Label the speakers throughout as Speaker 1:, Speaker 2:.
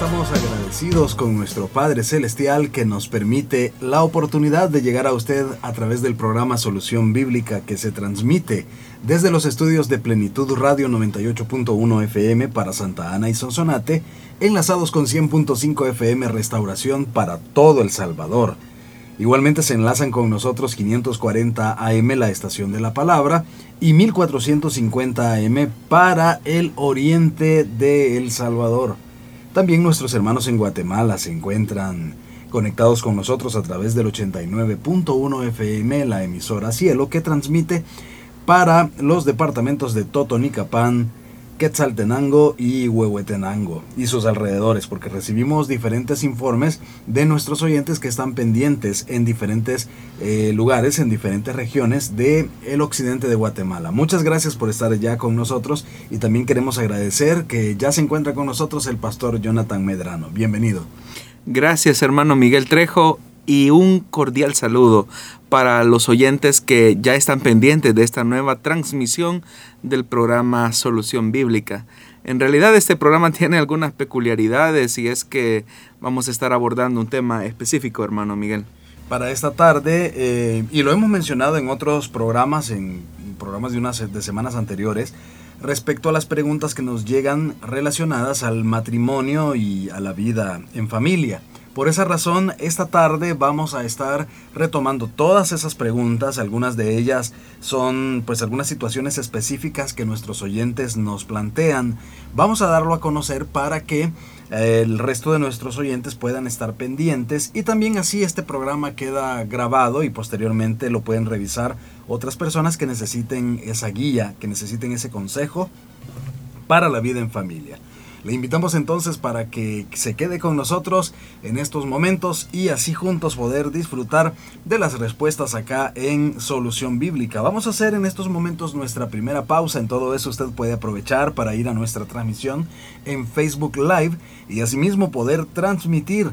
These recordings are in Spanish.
Speaker 1: Estamos agradecidos con nuestro Padre Celestial que nos permite la oportunidad de llegar a usted a través del programa Solución Bíblica que se transmite desde los estudios de Plenitud Radio 98.1 FM para Santa Ana y Sonsonate, enlazados con 100.5 FM Restauración para todo El Salvador. Igualmente se enlazan con nosotros 540 AM la estación de la palabra y 1450 AM para el oriente de El Salvador. También nuestros hermanos en Guatemala se encuentran conectados con nosotros a través del 89.1 FM, la emisora Cielo, que transmite para los departamentos de Totonicapán, Quetzaltenango y Huehuetenango y sus alrededores, porque recibimos diferentes informes de nuestros oyentes que están pendientes en diferentes eh, lugares, en diferentes regiones del el occidente de Guatemala. Muchas gracias por estar ya con nosotros y también queremos agradecer que ya se encuentra con nosotros el pastor Jonathan Medrano. Bienvenido.
Speaker 2: Gracias hermano Miguel Trejo y un cordial saludo para los oyentes que ya están pendientes de esta nueva transmisión del programa Solución Bíblica. En realidad este programa tiene algunas peculiaridades y es que vamos a estar abordando un tema específico, hermano Miguel.
Speaker 1: Para esta tarde, eh, y lo hemos mencionado en otros programas, en programas de unas de semanas anteriores, respecto a las preguntas que nos llegan relacionadas al matrimonio y a la vida en familia. Por esa razón, esta tarde vamos a estar retomando todas esas preguntas. Algunas de ellas son pues algunas situaciones específicas que nuestros oyentes nos plantean. Vamos a darlo a conocer para que eh, el resto de nuestros oyentes puedan estar pendientes y también así este programa queda grabado y posteriormente lo pueden revisar otras personas que necesiten esa guía, que necesiten ese consejo para la vida en familia. Le invitamos entonces para que se quede con nosotros en estos momentos y así juntos poder disfrutar de las respuestas acá en Solución Bíblica. Vamos a hacer en estos momentos nuestra primera pausa. En todo eso usted puede aprovechar para ir a nuestra transmisión en Facebook Live y asimismo poder transmitir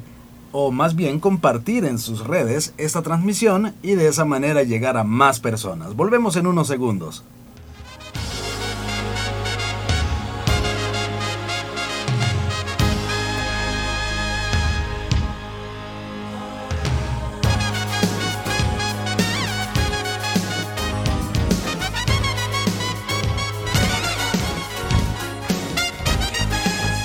Speaker 1: o más bien compartir en sus redes esta transmisión y de esa manera llegar a más personas. Volvemos en unos segundos.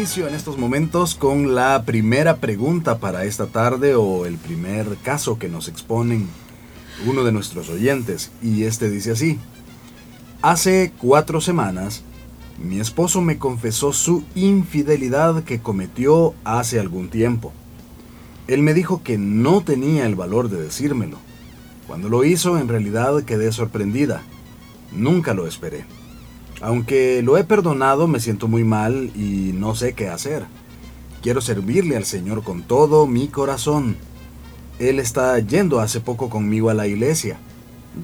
Speaker 1: Inicio en estos momentos con la primera pregunta para esta tarde o el primer caso que nos exponen uno de nuestros oyentes y este dice así. Hace cuatro semanas mi esposo me confesó su infidelidad que cometió hace algún tiempo. Él me dijo que no tenía el valor de decírmelo. Cuando lo hizo en realidad quedé sorprendida. Nunca lo esperé. Aunque lo he perdonado, me siento muy mal y no sé qué hacer. Quiero servirle al Señor con todo mi corazón. Él está yendo hace poco conmigo a la iglesia.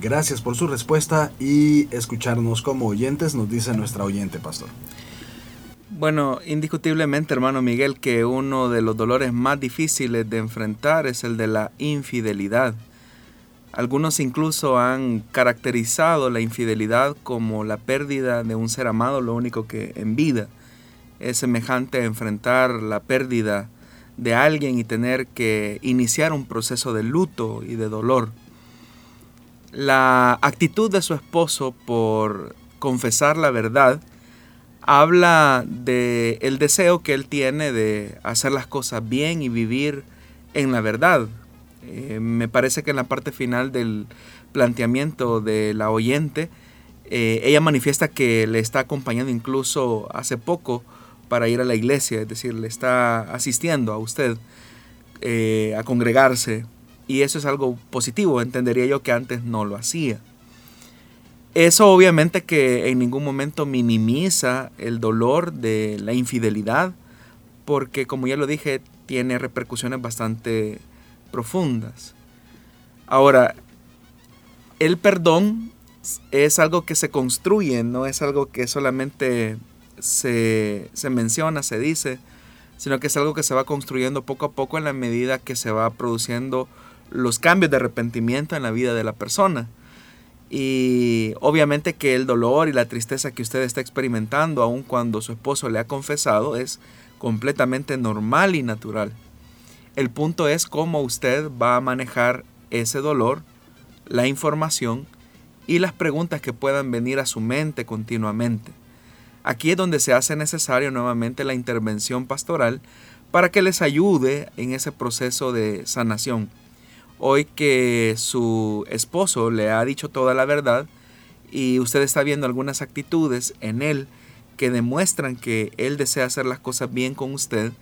Speaker 1: Gracias por su respuesta y escucharnos como oyentes, nos dice nuestra oyente, pastor.
Speaker 2: Bueno, indiscutiblemente, hermano Miguel, que uno de los dolores más difíciles de enfrentar es el de la infidelidad. Algunos incluso han caracterizado la infidelidad como la pérdida de un ser amado, lo único que en vida es semejante a enfrentar la pérdida de alguien y tener que iniciar un proceso de luto y de dolor. La actitud de su esposo por confesar la verdad habla de el deseo que él tiene de hacer las cosas bien y vivir en la verdad. Eh, me parece que en la parte final del planteamiento de la oyente, eh, ella manifiesta que le está acompañando incluso hace poco para ir a la iglesia, es decir, le está asistiendo a usted eh, a congregarse y eso es algo positivo, entendería yo que antes no lo hacía. Eso obviamente que en ningún momento minimiza el dolor de la infidelidad, porque como ya lo dije, tiene repercusiones bastante profundas. Ahora, el perdón es algo que se construye, no es algo que solamente se, se, menciona, se dice, sino que es algo que se va construyendo poco a poco en la medida que se va produciendo los cambios de arrepentimiento en la vida de la persona. Y obviamente que el dolor y la tristeza que usted está experimentando, aun cuando su esposo le ha confesado, es completamente normal y natural. El punto es cómo usted va a manejar ese dolor, la información y las preguntas que puedan venir a su mente continuamente. Aquí es donde se hace necesario nuevamente la intervención pastoral para que les ayude en ese proceso de sanación hoy que su esposo le ha dicho toda la verdad y usted está viendo algunas actitudes en él que demuestran que él desea hacer las cosas bien con usted,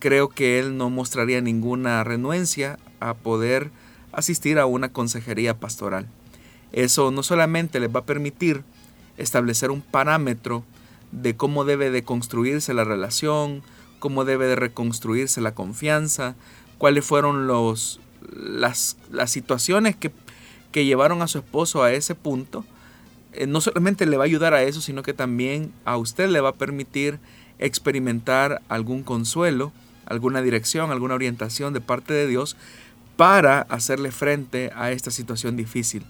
Speaker 2: creo que él no mostraría ninguna renuencia a poder asistir a una consejería pastoral. Eso no solamente les va a permitir establecer un parámetro de cómo debe de construirse la relación, cómo debe de reconstruirse la confianza, cuáles fueron los las, las situaciones que, que, llevaron a su esposo a ese punto, eh, no solamente le va a ayudar a eso, sino que también a usted le va a permitir experimentar algún consuelo, alguna dirección, alguna orientación de parte de Dios para hacerle frente a esta situación difícil.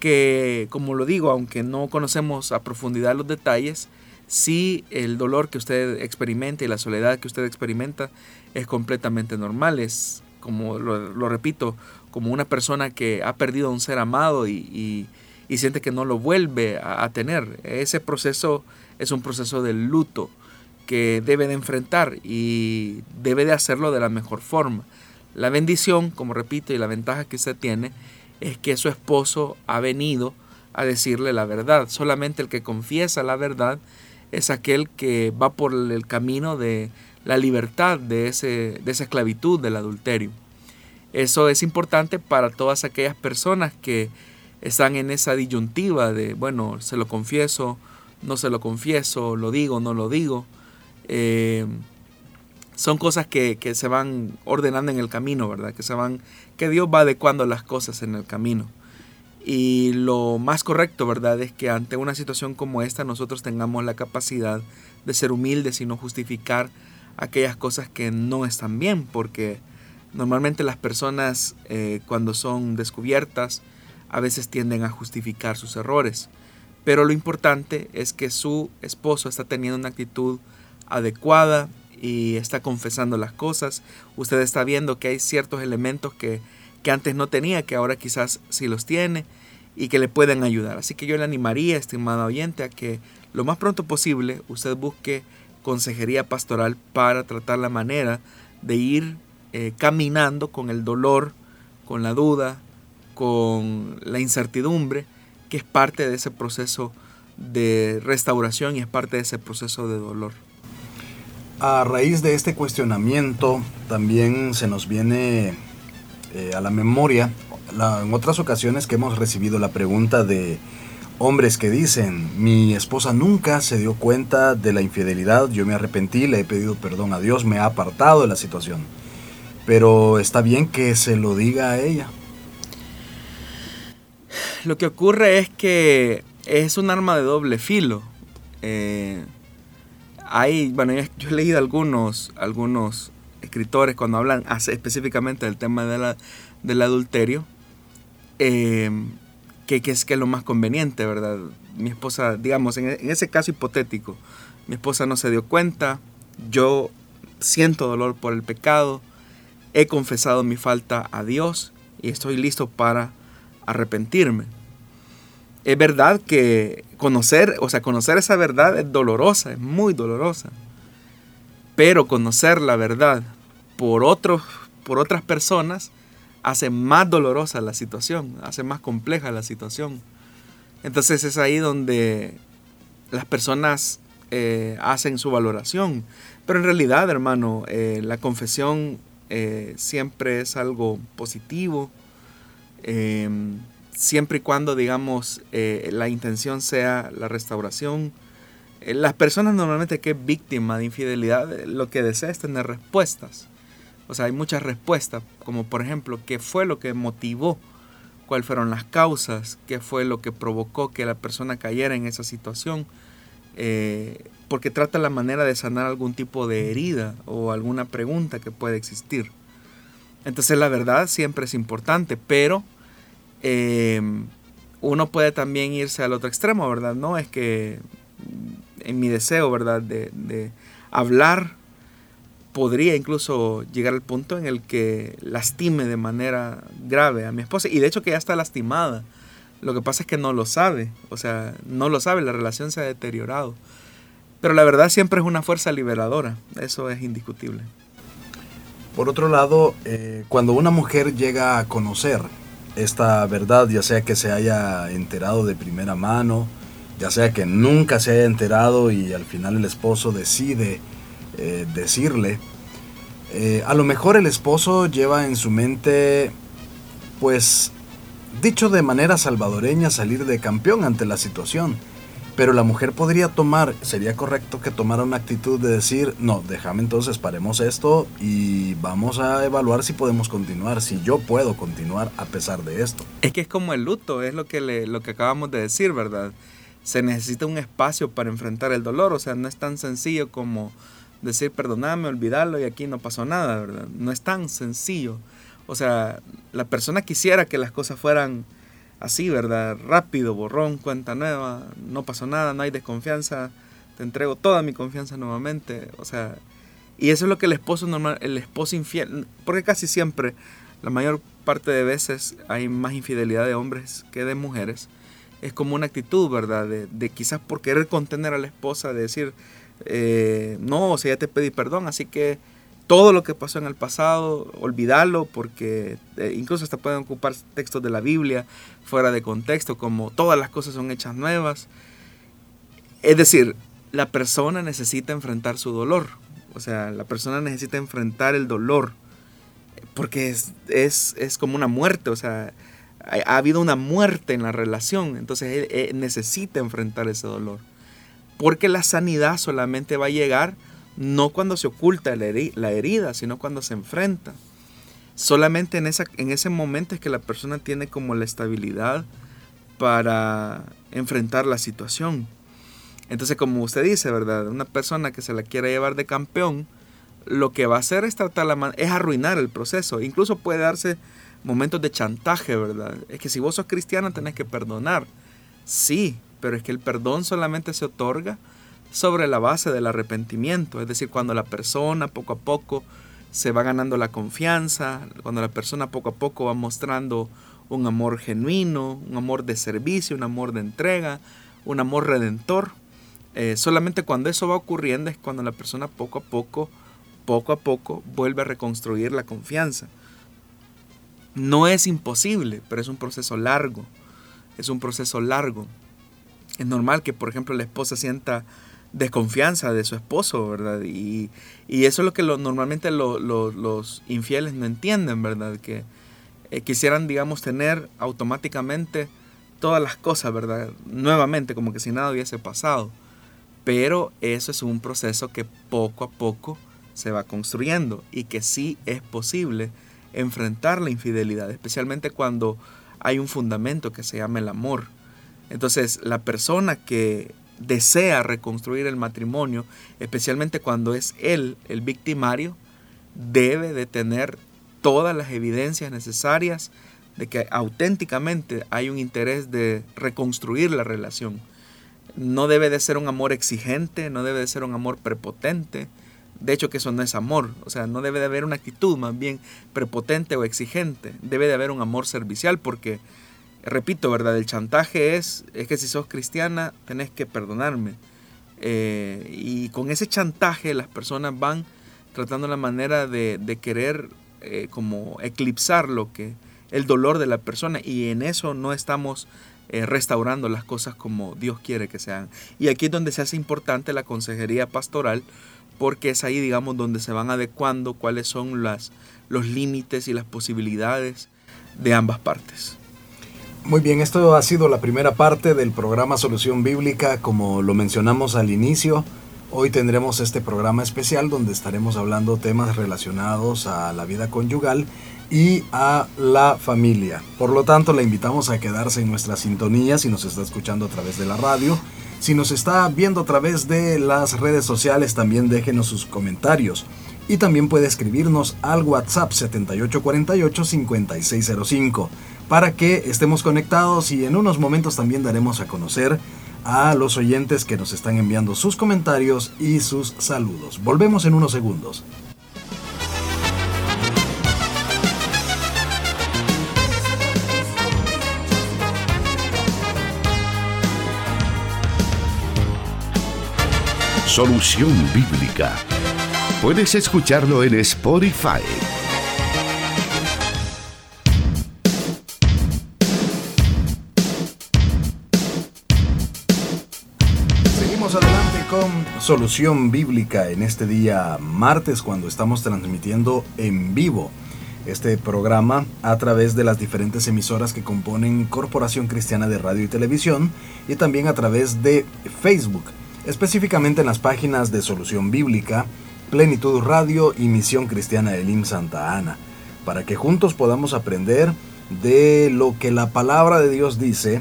Speaker 2: Que, como lo digo, aunque no conocemos a profundidad los detalles, sí el dolor que usted experimenta y la soledad que usted experimenta es completamente normal, es como lo, repito, como una persona que ha perdido a un ser amado y, siente que no lo vuelve a, tener. Ese proceso es un proceso de luto que debe de enfrentar y debe de hacerlo de la mejor forma. La bendición, como repito, y la ventaja que usted tiene es que su esposo ha venido a decirle la verdad. Solamente el que confiesa la verdad es aquel que va por el camino de la libertad de, ese, de esa esclavitud del adulterio. Eso es importante para todas aquellas personas que están en esa disyuntiva de, bueno, se lo confieso, no se lo confieso, lo digo, no lo digo. Eh, son cosas que, que, se van ordenando en el camino, ¿verdad? Que se van, que Dios va adecuando las cosas en el camino. Y lo más correcto, ¿verdad? Es que ante una situación como esta nosotros tengamos la capacidad de ser humildes y no justificar aquellas cosas que no están bien, porque normalmente las personas eh, cuando son descubiertas a veces tienden a justificar sus errores, pero lo importante es que su esposo está teniendo una actitud adecuada y está confesando las cosas, usted está viendo que hay ciertos elementos que, que antes no tenía, que ahora quizás sí los tiene y que le pueden ayudar. Así que yo le animaría, estimada oyente, a que lo más pronto posible usted busque consejería pastoral para tratar la manera de ir eh, caminando con el dolor, con la duda, con la incertidumbre, que es parte de ese proceso de restauración y es parte de ese proceso de dolor.
Speaker 1: A raíz de este cuestionamiento también se nos viene eh, a la memoria en otras ocasiones que hemos recibido la pregunta de Hombres que dicen, mi esposa nunca se dio cuenta de la infidelidad, yo me arrepentí, le he pedido perdón a Dios, me ha apartado de la situación. Pero está bien que se lo diga a ella.
Speaker 2: Lo que ocurre es que es un arma de doble filo. Eh, hay, bueno, yo he leído algunos, algunos escritores cuando hablan específicamente del tema de la, del adulterio. Eh, que, es, que lo más conveniente, ¿verdad? Mi esposa, digamos, en, en ese caso hipotético, mi esposa no se dio cuenta, yo siento dolor por el pecado, he confesado mi falta a Dios y estoy listo para arrepentirme. Es verdad que conocer, o sea, conocer esa verdad es dolorosa, es muy dolorosa. Pero conocer la verdad por, otros, por otras personas hace más dolorosa la situación, hace más compleja la situación. Entonces es ahí donde las personas eh, hacen su valoración. Pero en realidad, hermano, eh, la confesión eh, siempre es algo positivo, em, siempre y cuando, digamos, la intención sea la restauración. las personas normalmente que es víctima de infidelidad, lo que desea es tener respuestas. O sea, hay muchas respuestas, como por ejemplo, ¿qué fue lo que motivó? ¿Cuáles fueron las causas? ¿Qué fue lo que provocó que la persona cayera en esa situación? Eh, porque trata la manera de sanar algún tipo de herida o alguna pregunta que puede existir. Entonces la verdad siempre es importante, pero eh, uno puede también irse al otro extremo, ¿verdad? No es que en mi deseo, ¿verdad? De, de hablar podría incluso llegar al punto en el que lastime de manera grave a mi esposa. Y de hecho que ya está lastimada. Lo que pasa es que no lo sabe. O sea, no lo sabe. La relación se ha deteriorado. Pero la verdad siempre es una fuerza liberadora. Eso es indiscutible.
Speaker 1: Por otro lado, eh, cuando una mujer llega a conocer esta verdad, ya sea que se haya enterado de primera mano, ya sea que nunca se haya enterado y al final el esposo decide eh, decirle. Eh, a lo mejor el esposo lleva en su mente, pues, dicho de manera salvadoreña, salir de campeón ante la situación. Pero la mujer podría tomar, sería correcto que tomara una actitud de decir, no, déjame entonces, paremos esto y vamos a evaluar si podemos continuar, si yo puedo continuar a pesar de esto.
Speaker 2: Es que es como el luto, es lo que, le, lo que acabamos de decir, ¿verdad? Se necesita un espacio para enfrentar el dolor, o sea, no es tan sencillo como decir perdoname, olvidarlo y aquí no pasó nada, ¿verdad? No es tan sencillo. O sea, la persona quisiera que las cosas fueran así, ¿verdad? Rápido, borrón, cuenta nueva, no pasó nada, no hay desconfianza, te entrego toda mi confianza nuevamente. O sea, y eso es lo que el esposo normal, el esposo infiel, porque casi siempre, la mayor parte de veces hay más infidelidad de hombres que de mujeres. Es como una actitud, ¿verdad? De, quizás por querer contener a la esposa, de decir, eh, no, o sea, ya te pedí perdón, así que todo lo que pasó en el pasado, olvidarlo, porque eh, incluso hasta pueden ocupar textos de la Biblia fuera de contexto, como todas las cosas son hechas nuevas. Es decir, la persona necesita enfrentar su dolor, o sea, la persona necesita enfrentar el dolor, porque es, es, como una muerte, o sea, ha, habido una muerte en la relación, entonces él necesita enfrentar ese dolor. Porque la sanidad solamente va a llegar no cuando se oculta la herida, sino cuando se enfrenta. Solamente en, esa, en ese momento es que la persona tiene como la estabilidad para enfrentar la situación. Entonces, como usted dice, ¿verdad? Una persona que se la quiera llevar de campeón, lo que va a hacer es tratar la es arruinar el proceso. Incluso puede darse momentos de chantaje, ¿verdad? Es que si vos sos cristiano tenés que perdonar. Sí, pero es que el perdón solamente se otorga sobre la base del arrepentimiento, es decir, cuando la persona poco a poco se va ganando la confianza, cuando la persona poco a poco va mostrando un amor genuino, un amor de servicio, un amor de entrega, un amor redentor. Eh, solamente cuando eso va ocurriendo es cuando la persona poco a poco, poco a poco vuelve a reconstruir la confianza. No es imposible, pero es un proceso largo. Es un proceso largo. Es normal que, por ejemplo, la esposa sienta desconfianza de su esposo, ¿verdad? Y, eso es lo que normalmente los infieles no entienden, ¿verdad? Que eh, quisieran, digamos, tener automáticamente todas las cosas, ¿verdad? Nuevamente, como que si nada hubiese pasado. Pero eso es un proceso que poco a poco se va construyendo y que sí es posible enfrentar la infidelidad, especialmente cuando hay un fundamento que se llama el amor. Entonces, la persona que desea reconstruir el matrimonio, especialmente cuando es él el victimario, debe de tener todas las evidencias necesarias de que auténticamente hay un interés de reconstruir la relación. No debe de ser un amor exigente, no debe de ser un amor prepotente. De hecho que eso no es amor, o sea, no debe de haber una actitud más bien prepotente o exigente. Debe de haber un amor servicial porque repito, ¿verdad? El chantaje es, es que si sos cristiana tenés que perdonarme. Eh, y con ese chantaje las personas van tratando la manera de, querer eh, como eclipsar lo que el dolor de la persona y en eso no estamos eh, restaurando las cosas como Dios quiere que sean. Y aquí es donde se hace importante la consejería pastoral porque es ahí, digamos, donde se van adecuando cuáles son las, los límites y las posibilidades de ambas partes.
Speaker 1: Muy bien, esto ha sido la primera parte del programa Solución Bíblica, como lo mencionamos al inicio. Hoy tendremos este programa especial donde estaremos hablando temas relacionados a la vida conyugal y a la familia. Por lo tanto, le invitamos a quedarse en nuestra sintonía si nos está escuchando a través de la radio. Si nos está viendo a través de las redes sociales, también déjenos sus comentarios. Y también puede escribirnos al WhatsApp 7848-5605 para que estemos conectados y en unos momentos también daremos a conocer a los oyentes que nos están enviando sus comentarios y sus saludos. Volvemos en unos segundos.
Speaker 3: Solución Bíblica. Puedes escucharlo en Spotify.
Speaker 1: Solución Bíblica en este día martes cuando estamos transmitiendo en vivo este programa a través de las diferentes emisoras que componen Corporación Cristiana de Radio y Televisión y también a través de Facebook específicamente en las páginas de Solución Bíblica, Plenitud Radio y Misión Cristiana Elim Santa Ana, para que juntos podamos aprender de lo que la palabra de Dios dice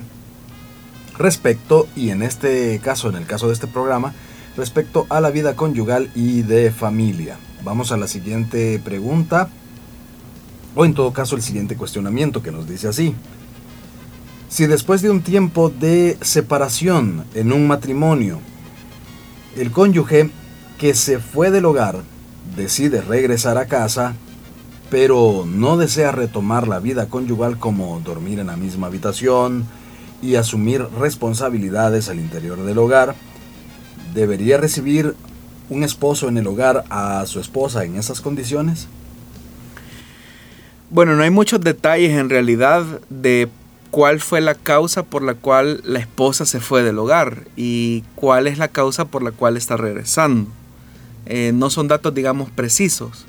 Speaker 1: respecto, y en este caso, en el caso de este programa, respecto a la vida conyugal y de familia. Vamos a la siguiente pregunta, o en todo caso el siguiente cuestionamiento que nos dice así. Si después de un tiempo de separación en un matrimonio, el cónyuge que se fue del hogar decide regresar a casa, pero no desea retomar la vida conyugal como dormir en la misma habitación y asumir responsabilidades al interior del hogar. ¿Debería recibir un esposo en el hogar a su esposa en esas condiciones?
Speaker 2: Bueno, no hay muchos detalles en realidad de cuál fue la causa por la cual la esposa se fue del hogar y cuál es la causa por la cual está regresando. Eh, no son datos, digamos, precisos.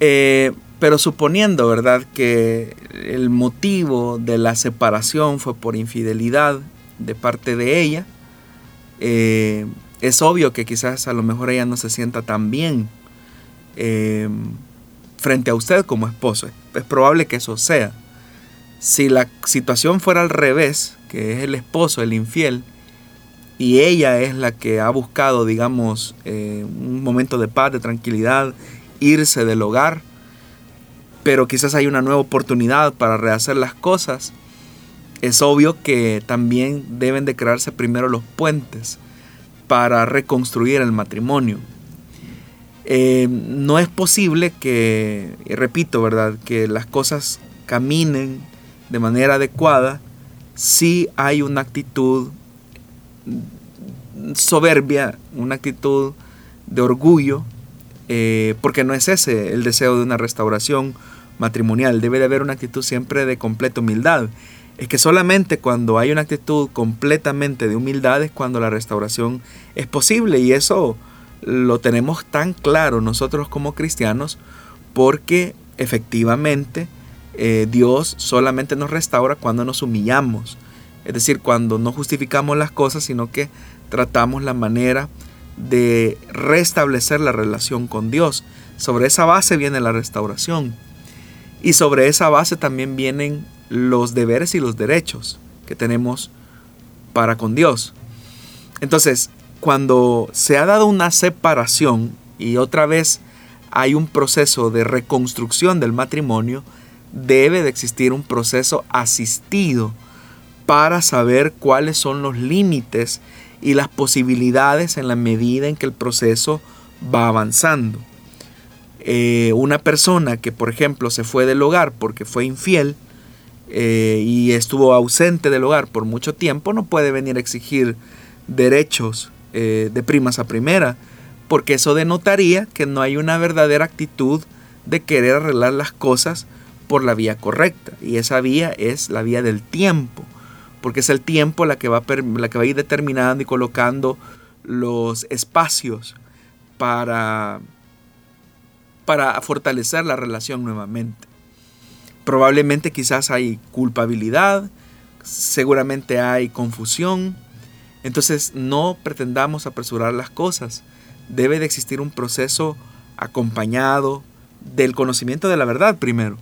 Speaker 2: Eh, pero suponiendo, ¿verdad?, que el motivo de la separación fue por infidelidad de parte de ella, eh, es obvio que quizás a lo mejor ella no se sienta tan bien frente a usted como esposo. Es probable que eso sea. Si la situación fuera al revés, que es el esposo, el infiel, y ella es la que ha buscado, digamos, eh, un momento de paz, de tranquilidad, irse del hogar, pero quizás hay una nueva oportunidad para rehacer las cosas, es obvio que también deben de crearse primero los puentes para reconstruir el matrimonio. Eh, no es posible que, y repito, ¿verdad?, que las cosas caminen de manera adecuada si hay una actitud soberbia, una actitud de orgullo, eh, porque no es ese el deseo de una restauración matrimonial, debe de haber una actitud siempre de completa humildad. Es que solamente cuando hay una actitud completamente de humildad es cuando la restauración es posible y eso lo tenemos tan claro nosotros como cristianos porque efectivamente eh, Dios solamente nos restaura cuando nos humillamos. Es decir, cuando no justificamos las cosas, sino que tratamos la manera de restablecer la relación con Dios. Sobre esa base viene la restauración. Y sobre esa base también vienen los deberes y los derechos que tenemos para con Dios. Entonces, cuando se ha dado una separación y otra vez hay un proceso de reconstrucción del matrimonio, debe de existir un proceso asistido para saber cuáles son los límites y las posibilidades en la medida en que el proceso va avanzando. Eh, una persona que, por ejemplo, se fue del hogar porque fue infiel, eh, y estuvo ausente del hogar por mucho tiempo, no puede venir a exigir derechos eh, de primas a primera, porque eso denotaría que no hay una verdadera actitud de querer arreglar las cosas por la vía correcta. Y esa vía es la vía del tiempo, porque es el tiempo la que va a, la que va a ir determinando y colocando los espacios para, para fortalecer la relación nuevamente. Probablemente quizás hay culpabilidad, seguramente hay confusión, entonces no pretendamos apresurar las cosas. Debe de existir un proceso acompañado del conocimiento de la verdad primero.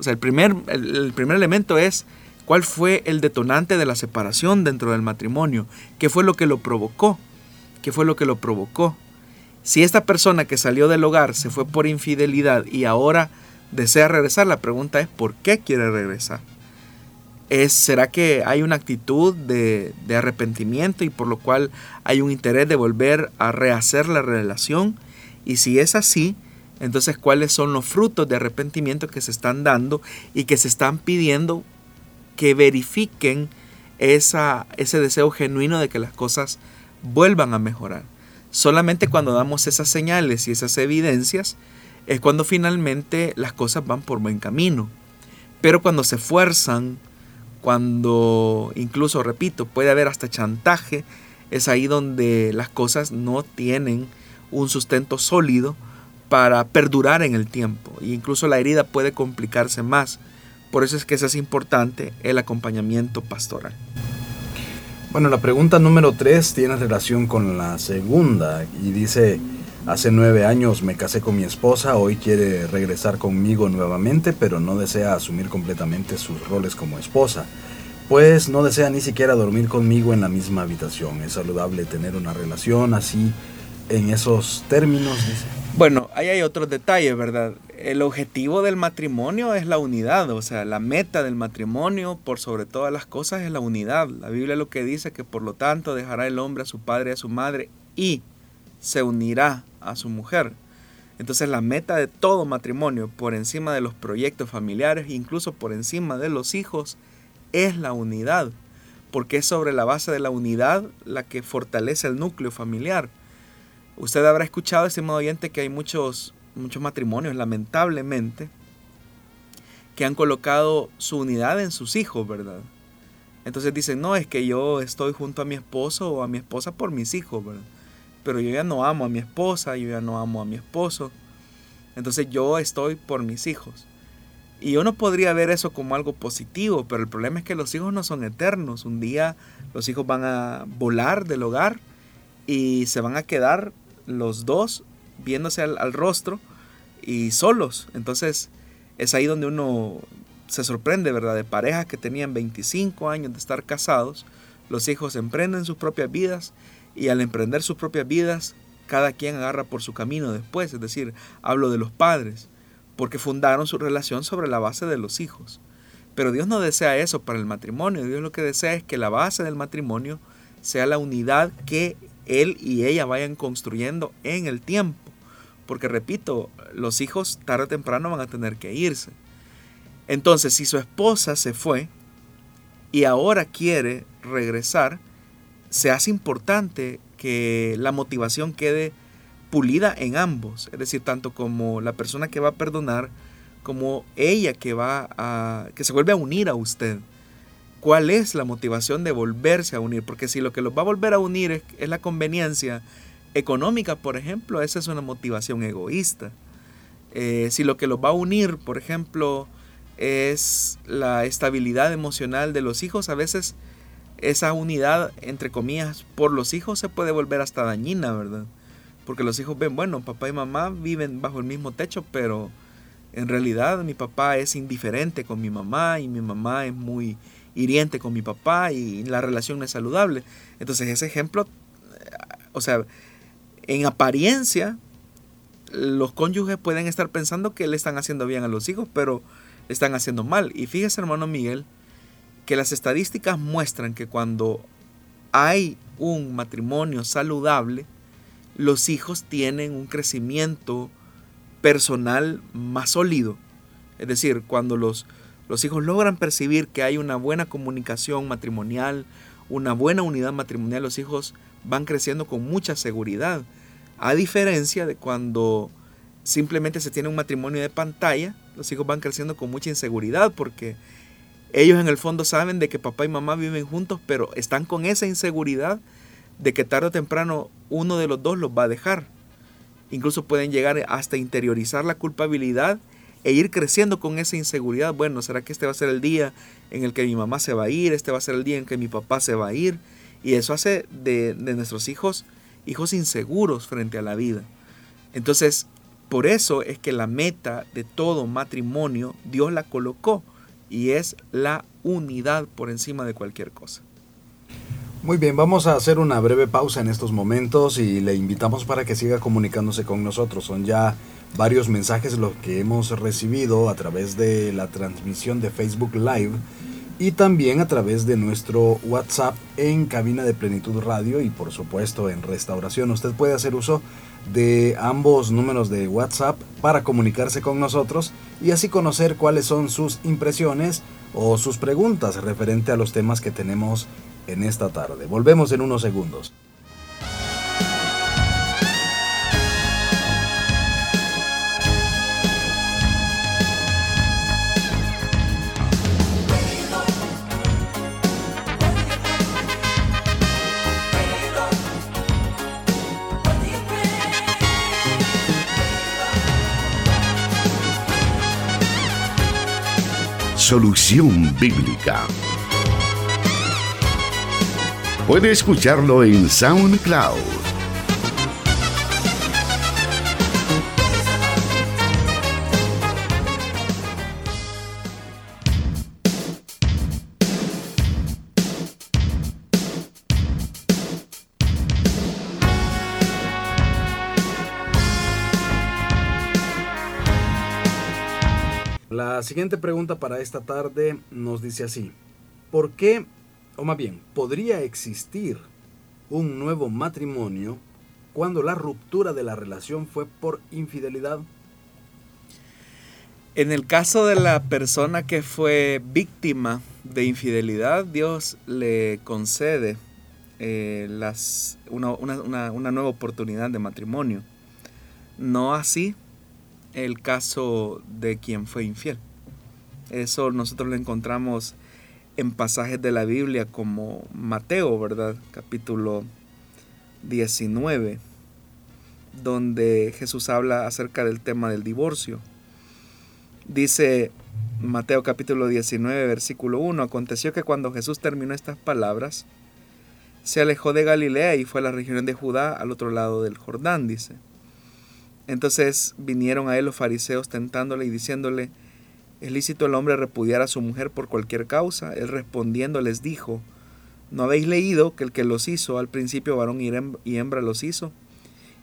Speaker 2: O sea, el primer, el, primer elemento es cuál fue el detonante de la separación dentro del matrimonio, qué fue lo que lo provocó, qué fue lo que lo provocó. Si esta persona que salió del hogar se fue por infidelidad y ahora desea regresar, la pregunta es ¿por qué quiere regresar? Es, ¿Será que hay una actitud de, de arrepentimiento y por lo cual hay un interés de volver a rehacer la relación? Y si es así, entonces, ¿cuáles son los frutos de arrepentimiento que se están dando y que se están pidiendo que verifiquen esa, ese deseo genuino de que las cosas vuelvan a mejorar? Solamente cuando damos esas señales y esas evidencias es cuando finalmente las cosas van por buen camino. Pero cuando se fuerzan, cuando incluso, repito, puede haber hasta chantaje, es ahí donde las cosas no tienen un sustento sólido para perdurar en el tiempo e incluso la herida puede complicarse más. Por eso es que es importante el acompañamiento pastoral.
Speaker 1: Bueno, la pregunta número 3 tiene relación con la segunda y dice, hace nueve años me casé con mi esposa, hoy quiere regresar conmigo nuevamente, pero no desea asumir completamente sus roles como esposa, pues no desea ni siquiera dormir conmigo en la misma habitación. Es saludable tener una relación así en esos términos.
Speaker 2: Bueno, ahí hay otros detalles, ¿verdad? El objetivo del matrimonio es la unidad, o sea, la meta del matrimonio por sobre todas las cosas es la unidad. La Biblia lo que dice que por lo tanto dejará el hombre a su padre y a su madre y se unirá a su mujer. Entonces la meta de todo matrimonio, por encima de los proyectos familiares, incluso por encima de los hijos, es la unidad, porque es sobre la base de la unidad la que fortalece el núcleo familiar. Usted habrá escuchado, estimado oyente, que hay muchos, muchos matrimonios, lamentablemente, que han colocado su unidad en sus hijos, ¿verdad? Entonces dicen, no, es que yo estoy junto a mi esposo o a mi esposa por mis hijos, ¿verdad? Pero yo ya no amo a mi esposa, yo ya no amo a mi esposo. Entonces yo estoy por mis hijos. Y uno podría ver eso como algo positivo, pero el problema es que los hijos no son eternos. Un día los hijos van a volar del hogar y se van a quedar los dos viéndose al, rostro y solos. Entonces es ahí donde uno se sorprende, ¿verdad? De parejas que tenían 25 años de estar casados, los hijos emprenden sus propias vidas y al emprender sus propias vidas, cada quien agarra por su camino después, es decir, hablo de los padres, porque fundaron su relación sobre la base de los hijos. Pero Dios no desea eso para el matrimonio, Dios lo que desea es que la base del matrimonio sea la unidad que él y ella vayan construyendo en el tiempo. Porque repito, los hijos tarde o temprano van a tener que irse. Entonces, si su esposa se fue y ahora quiere regresar, se hace importante que la motivación quede pulida en ambos. Es decir, tanto como la persona que va a perdonar, como ella que va a. que se vuelve a unir a usted cuál es la motivación de volverse a unir, porque si lo que los va a volver a unir es, la conveniencia económica, por ejemplo, esa es una motivación egoísta. Eh, si lo que los va a unir, por ejemplo, es la estabilidad emocional de los hijos, a veces esa unidad, entre comillas, por los hijos se puede volver hasta dañina, ¿verdad? Porque los hijos ven, bueno, papá y mamá viven bajo el mismo techo, pero en realidad mi papá es indiferente con mi mamá y mi mamá es muy hiriente con mi papá y la relación no es saludable. Entonces ese ejemplo, eh, o sea, en apariencia, los cónyuges pueden estar pensando que le están haciendo bien a los hijos, pero le están haciendo mal. Y fíjese, hermano Miguel, que las estadísticas muestran que cuando hay un matrimonio saludable, los hijos tienen un crecimiento personal más sólido. Es decir, cuando los los hijos logran percibir que hay una buena comunicación matrimonial, una buena unidad matrimonial, los hijos van creciendo con mucha seguridad, a diferencia de cuando simplemente se tiene un matrimonio de pantalla, los hijos van creciendo con mucha inseguridad porque ellos en el fondo saben de que papá y mamá viven juntos, pero están con esa inseguridad de que tarde o temprano uno de los dos los va a dejar. Incluso pueden llegar hasta interiorizar la culpabilidad e ir creciendo con esa inseguridad. Bueno, ¿será que este va a ser el día en el que mi mamá se va a ir? ¿Este va a ser el día en que mi papá se va a ir? Y eso hace de, de nuestros hijos hijos inseguros frente a la vida. Entonces, por eso es que la meta de todo matrimonio Dios la colocó y es la unidad por encima de cualquier cosa.
Speaker 1: Muy bien, vamos a hacer una breve pausa en estos momentos y le invitamos para que siga comunicándose con nosotros. Son ya varios mensajes los que hemos recibido a través de la transmisión de Facebook Live y también a través de nuestro WhatsApp en Cabina de Plenitud Radio y por supuesto en Restauración. Usted puede hacer uso de ambos números de WhatsApp para comunicarse con nosotros y así conocer cuáles son sus impresiones o sus preguntas referente a los temas que tenemos en esta tarde. Volvemos en unos segundos.
Speaker 3: Solución Bíblica. Puede escucharlo en SoundCloud.
Speaker 1: Siguiente pregunta para esta tarde nos dice así. ¿Por qué o más bien, podría existir un nuevo matrimonio cuando la ruptura de la relación fue por infidelidad?
Speaker 2: En el caso de la persona que fue víctima de infidelidad, Dios le concede eh, las, una, una nueva oportunidad de matrimonio. No así el caso de quien fue infiel. Eso nosotros lo encontramos en pasajes de la Biblia como Mateo, ¿verdad? Capítulo 19, donde Jesús habla acerca del tema del divorcio. Dice Mateo capítulo 19, versículo 1, aconteció que cuando Jesús terminó estas palabras, se alejó de Galilea y fue a la región de Judá al otro lado del Jordán, dice. Entonces vinieron a él los fariseos tentándole y diciéndole, ¿Es lícito el hombre repudiar a su mujer por cualquier causa? Él respondiendo les dijo, ¿no habéis leído que el que los hizo al principio varón y hembra los hizo?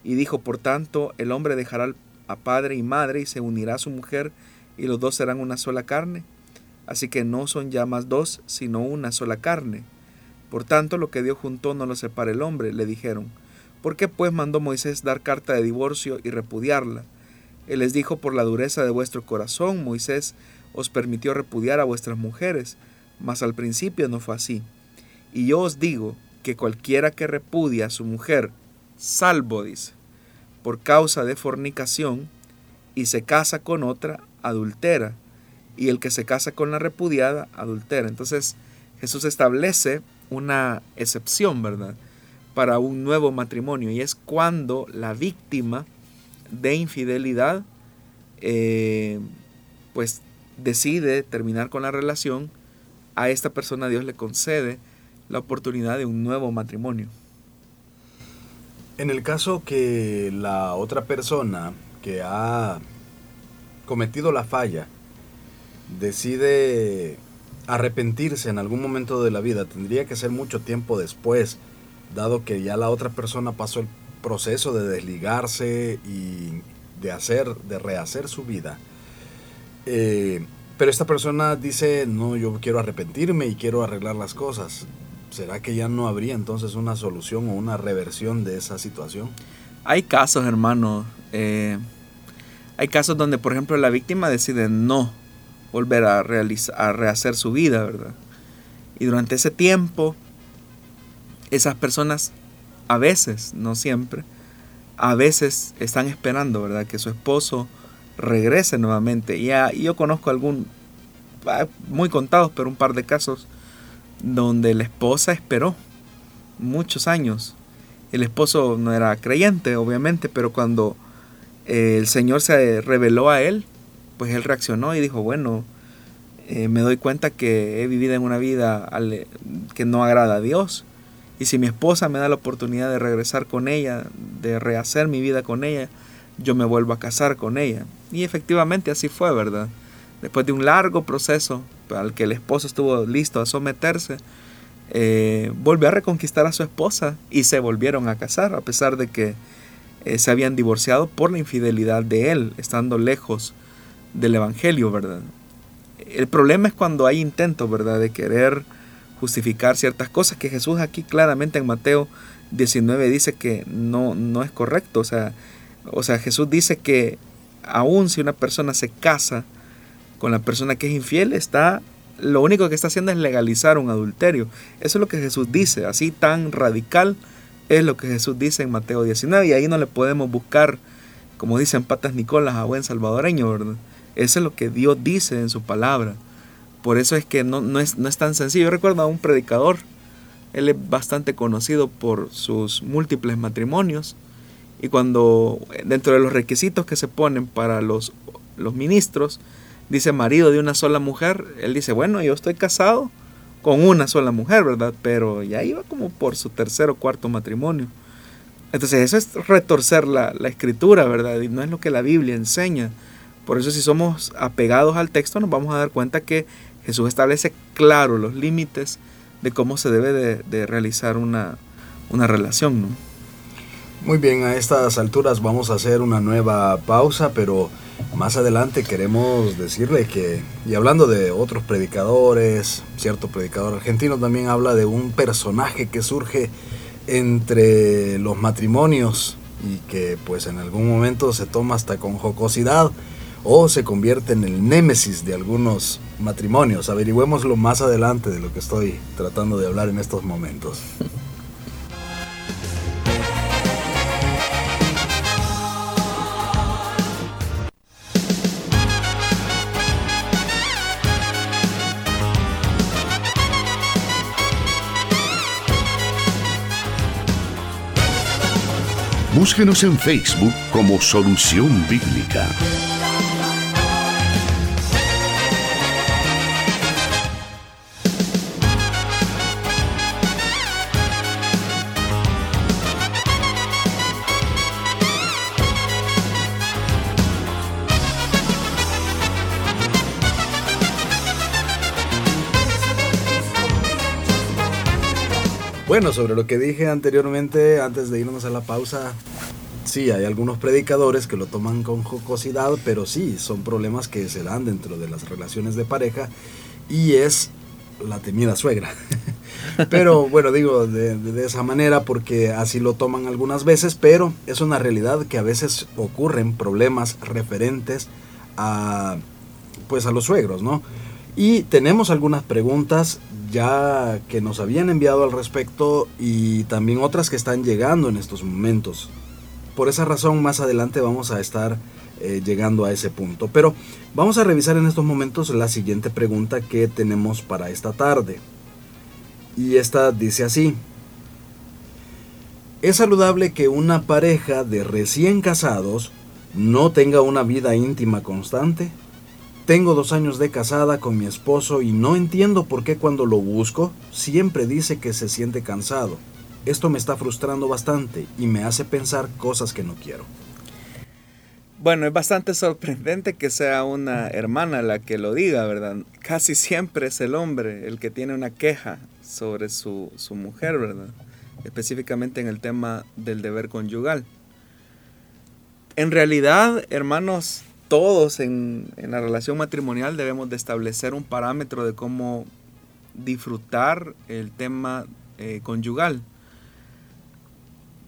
Speaker 2: Y dijo, por tanto, el hombre dejará a padre y madre y se unirá a su mujer y los dos serán una sola carne. Así que no son ya más dos, sino una sola carne. Por tanto, lo que Dios juntó no lo separa el hombre, le dijeron. ¿Por qué pues mandó Moisés dar carta de divorcio y repudiarla? Él les dijo, por la dureza de vuestro corazón, Moisés os permitió repudiar a vuestras mujeres, mas al principio no fue así. Y yo os digo que cualquiera que repudia a su mujer, salvo, dice, por causa de fornicación, y se casa con otra, adultera, y el que se casa con la repudiada, adultera. Entonces Jesús establece una excepción, ¿verdad? Para un nuevo matrimonio, y es cuando la víctima de infidelidad, eh, pues decide terminar con la relación, a esta persona Dios le concede la oportunidad de un nuevo matrimonio.
Speaker 1: En el caso que la otra persona que ha cometido la falla decide arrepentirse en algún momento de la vida, tendría que ser mucho tiempo después, dado que ya la otra persona pasó el proceso de desligarse y de hacer, de rehacer su vida. Eh, pero esta persona dice, no, yo quiero arrepentirme y quiero arreglar las cosas. ¿Será que ya no habría entonces una solución o una reversión de esa situación?
Speaker 2: Hay casos, hermano. Eh, hay casos donde, por ejemplo, la víctima decide no volver a, realizar, a rehacer su vida, ¿verdad? Y durante ese tiempo, esas personas a veces, no siempre, a veces están esperando, ¿verdad? Que su esposo regrese nuevamente. Y, yo conozco algún, ah, muy contados, pero un par de casos donde la esposa esperó muchos años. El esposo no era creyente, obviamente, pero cuando eh, el Señor se reveló a él, pues él reaccionó y dijo, bueno, eh, me doy cuenta que he vivido en una vida que no agrada a Dios. Y si mi esposa me da la oportunidad de regresar con ella, de rehacer mi vida con ella, yo me vuelvo a casar con ella. Y efectivamente así fue, ¿verdad? Después de un largo proceso al que el esposo estuvo listo a someterse, eh, volvió a reconquistar a su esposa y se volvieron a casar, a pesar de que eh, se habían divorciado por la infidelidad de él, estando lejos del Evangelio, ¿verdad? El problema es cuando hay intentos, ¿verdad?, de querer justificar ciertas cosas que Jesús aquí claramente en Mateo 19 dice que no, no es correcto. O sea, o sea, Jesús dice que aun si una persona se casa con la persona que es infiel, está lo único que está haciendo es legalizar un adulterio. Eso es lo que Jesús dice, así tan radical es lo que Jesús dice en Mateo 19 y ahí no le podemos buscar, como dicen patas Nicolas, a buen salvadoreño, ¿verdad? Eso es lo que Dios dice en su palabra. Por eso es que no, no, es, no es tan sencillo. Yo recuerdo a un predicador, él es bastante conocido por sus múltiples matrimonios y cuando dentro de los requisitos que se ponen para los, los ministros, dice marido de una sola mujer, él dice, bueno, yo estoy casado con una sola mujer, ¿verdad? Pero ya iba como por su tercer o cuarto matrimonio. Entonces eso es retorcer la, la, escritura, ¿verdad? Y no es lo que la Biblia enseña. Por eso si somos apegados al texto nos vamos a dar cuenta que Jesús establece claro los límites de cómo se debe de, realizar una, una relación, ¿no?
Speaker 1: Muy bien, a estas alturas vamos a hacer una nueva pausa, pero más adelante queremos decirle que, y hablando de otros predicadores, cierto predicador argentino también habla de un personaje que surge entre los matrimonios y que pues en algún momento se toma hasta con jocosidad o se convierte en el némesis de algunos matrimonios. Averigüémoslo más adelante de lo que estoy tratando de hablar en estos momentos.
Speaker 3: Búsquenos en Facebook como Solución Bíblica.
Speaker 1: Bueno, sobre lo que dije anteriormente, antes de irnos a la pausa, sí, hay algunos predicadores que lo toman con jocosidad, pero sí, son problemas que se dan dentro de las relaciones de pareja y es la temida suegra. pero bueno, digo de, de, esa manera porque así lo toman algunas veces, pero es una realidad que a veces ocurren problemas referentes a pues a los suegros, ¿no? Y tenemos algunas preguntas ya que nos habían enviado al respecto y también otras que están llegando en estos momentos. Por esa razón más adelante vamos a estar eh, llegando a ese punto. Pero vamos a revisar en estos momentos la siguiente pregunta que tenemos para esta tarde. Y esta dice así. ¿Es saludable que una pareja de recién casados no tenga una vida íntima constante? Tengo dos años de casada con mi esposo y no entiendo por qué cuando lo busco siempre dice que se siente cansado. Esto me está frustrando bastante y me hace pensar cosas que no quiero.
Speaker 2: Bueno, es bastante sorprendente que sea una hermana la que lo diga, ¿verdad? Casi siempre es el hombre el que tiene una queja sobre su, su mujer, ¿verdad? Específicamente en el tema del deber conyugal. En realidad, hermanos, todos en, la relación matrimonial debemos de establecer un parámetro de cómo disfrutar el tema eh, conyugal.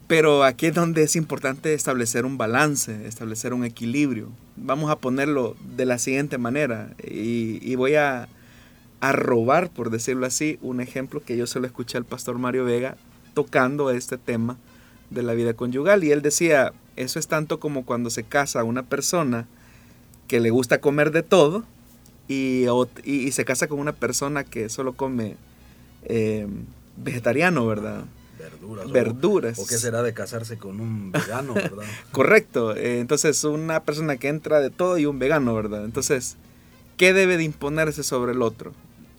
Speaker 2: Pero aquí es donde es importante establecer un balance, establecer un equilibrio. Vamos a ponerlo de la siguiente manera y, voy a, a, robar, por decirlo así, un ejemplo que yo se lo escuché al pastor Mario Vega tocando este tema de la vida conyugal. Y él decía, eso es tanto como cuando se casa una persona que le gusta comer de todo y, y, se casa con una persona que solo come eh, vegetariano, ¿verdad?
Speaker 1: verduras.
Speaker 2: Verduras.
Speaker 1: O, qué será de casarse con un vegano, ¿verdad?
Speaker 2: Correcto. Eh, entonces, una persona que entra de todo y un vegano, ¿verdad? Entonces, ¿qué debe de imponerse sobre el otro?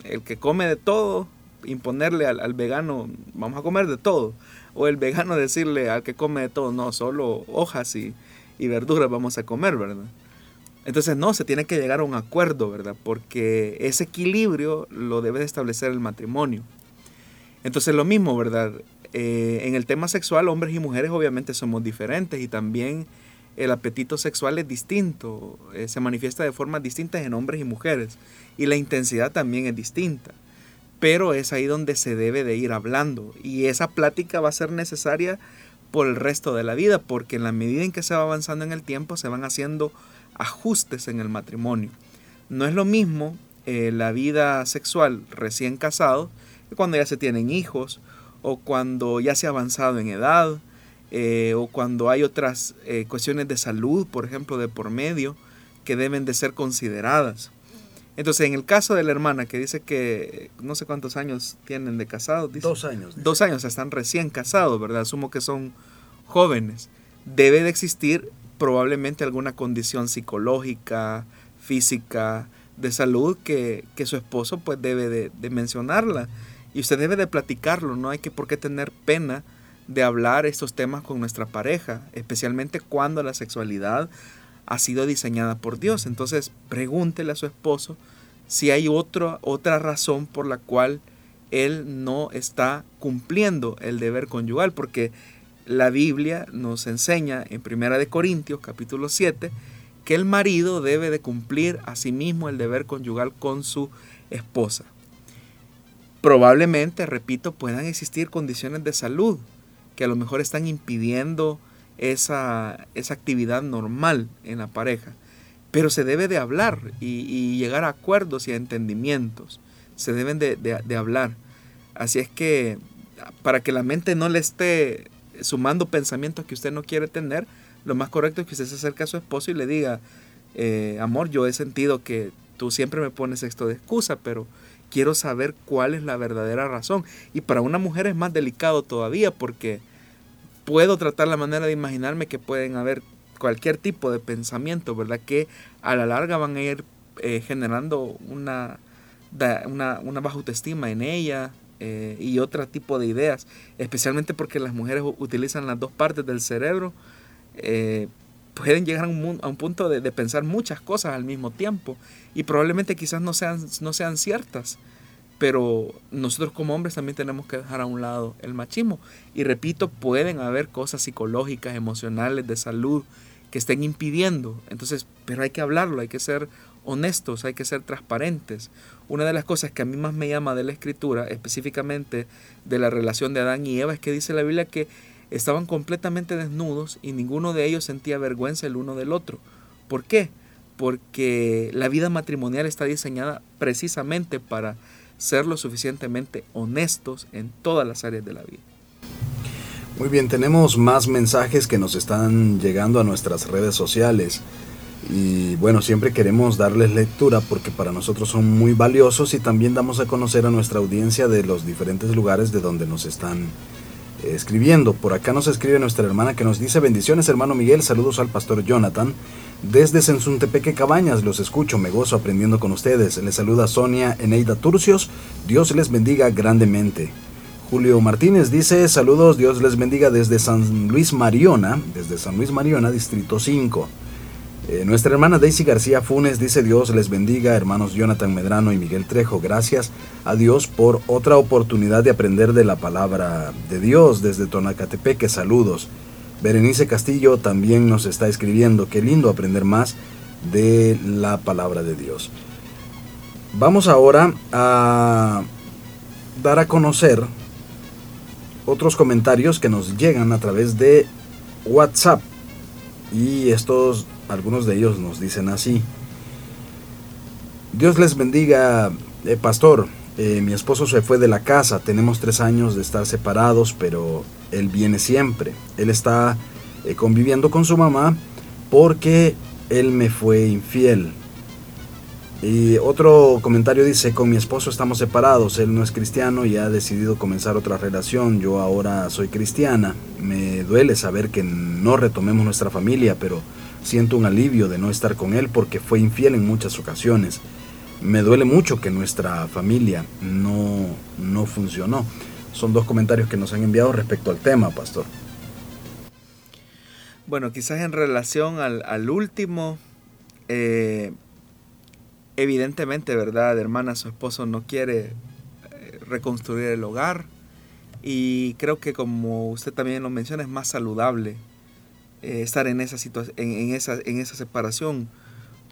Speaker 2: El que come de todo, imponerle al, vegano, vamos a comer de todo. O el vegano decirle al que come de todo, no, solo hojas y, y verduras vamos a comer, ¿verdad? Entonces, no, se tiene que llegar a un acuerdo, ¿verdad? Porque ese equilibrio lo debe de establecer el matrimonio. Entonces, lo mismo, ¿verdad? Eh, en el tema sexual, hombres y mujeres obviamente somos diferentes y también el apetito sexual es distinto, eh, se manifiesta de formas distintas en hombres y mujeres y la intensidad también es distinta. Pero es ahí donde se debe de ir hablando y esa plática va a ser necesaria por el resto de la vida porque en la medida en que se va avanzando en el tiempo se van haciendo ajustes en el matrimonio. No es lo mismo eh, la vida sexual recién casado que cuando ya se tienen hijos o cuando ya se ha avanzado en edad, eh, o cuando hay otras eh, cuestiones de salud, por ejemplo, de por medio, que deben de ser consideradas. Entonces, en el caso de la hermana que dice que no sé cuántos años tienen de casados,
Speaker 1: dos años.
Speaker 2: Dos años, están recién casados, ¿verdad? Asumo que son jóvenes. Debe de existir probablemente alguna condición psicológica, física, de salud que, su esposo pues debe de, mencionarla. Y usted debe de platicarlo, no hay que por qué tener pena de hablar estos temas con nuestra pareja, especialmente cuando la sexualidad ha sido diseñada por Dios. Entonces, pregúntele a su esposo si hay otra otra razón por la cual él no está cumpliendo el deber conyugal, porque la Biblia nos enseña en Primera de Corintios capítulo 7 que el marido debe de cumplir a sí mismo el deber conyugal con su esposa probablemente, repito, puedan existir condiciones de salud que a lo mejor están impidiendo esa, esa actividad normal en la pareja. Pero se debe de hablar y, llegar a acuerdos y a entendimientos. Se deben de, de, hablar. Así es que para que la mente no le esté sumando pensamientos que usted no quiere tener, lo más correcto es que usted se acerque a su esposo y le diga, eh, amor, yo he sentido que tú siempre me pones esto de excusa, pero quiero saber cuál es la verdadera razón. Y para una mujer es más delicado todavía porque puedo tratar la manera de imaginarme que pueden haber cualquier tipo de pensamiento, ¿verdad? Que a la larga van a ir eh, generando una, una, una, baja autoestima en ella eh, y otro tipo de ideas, especialmente porque las mujeres utilizan las dos partes del cerebro. Eh, pueden llegar a un, punto de, de, pensar muchas cosas al mismo tiempo y probablemente quizás no sean, no sean ciertas. Pero nosotros como hombres también tenemos que dejar a un lado el machismo. Y repito, pueden haber cosas psicológicas, emocionales, de salud que estén impidiendo. Entonces, pero hay que hablarlo, hay que ser honestos, hay que ser transparentes. Una de las cosas que a mí más me llama de la escritura, específicamente de la relación de Adán y Eva, es que dice la Biblia que estaban completamente desnudos y ninguno de ellos sentía vergüenza el uno del otro. ¿Por qué? Porque la vida matrimonial está diseñada precisamente para ser lo suficientemente honestos en todas las áreas de la vida.
Speaker 1: Muy bien, tenemos más mensajes que nos están llegando a nuestras redes sociales. Y bueno, siempre queremos darles lectura porque para nosotros son muy valiosos y también damos a conocer a nuestra audiencia de los diferentes lugares de donde nos están escribiendo. Por acá nos escribe nuestra hermana que nos dice bendiciones hermano Miguel, saludos al pastor Jonathan. Desde Sensuntepeque Cabañas los escucho, me gozo aprendiendo con ustedes. Les saluda Sonia Eneida Turcios, Dios les bendiga grandemente. Julio Martínez dice saludos, Dios les bendiga desde San Luis Mariona, desde San Luis Mariona, Distrito 5. Eh, nuestra hermana Daisy García Funes dice Dios les bendiga, hermanos Jonathan Medrano y Miguel Trejo. Gracias a Dios por otra oportunidad de aprender de la palabra de Dios desde Tonacatepeque. Saludos. Berenice Castillo también nos está escribiendo. Qué lindo aprender más de la palabra de Dios. Vamos ahora a dar a conocer otros comentarios que nos llegan a través de WhatsApp. Y estos, algunos de ellos nos dicen así. Dios les bendiga, eh, pastor. Eh, mi esposo se fue de la casa, tenemos tres años de estar separados, pero él viene siempre. Él está eh, conviviendo con su mamá porque él me fue infiel. Y otro comentario dice, con mi esposo estamos separados, él no es cristiano y ha decidido comenzar otra relación, yo ahora soy cristiana, me duele saber que no retomemos nuestra familia, pero siento un alivio de no estar con él porque fue infiel en muchas ocasiones. Me duele mucho que nuestra familia no, no funcionó. Son dos comentarios que nos han enviado respecto al tema, pastor.
Speaker 2: Bueno, quizás en relación al, último, eh, evidentemente, ¿verdad, hermana? Su esposo no quiere eh, reconstruir el hogar y creo que como usted también lo menciona, es más saludable eh, estar en esa, situación, en, esa, en esa separación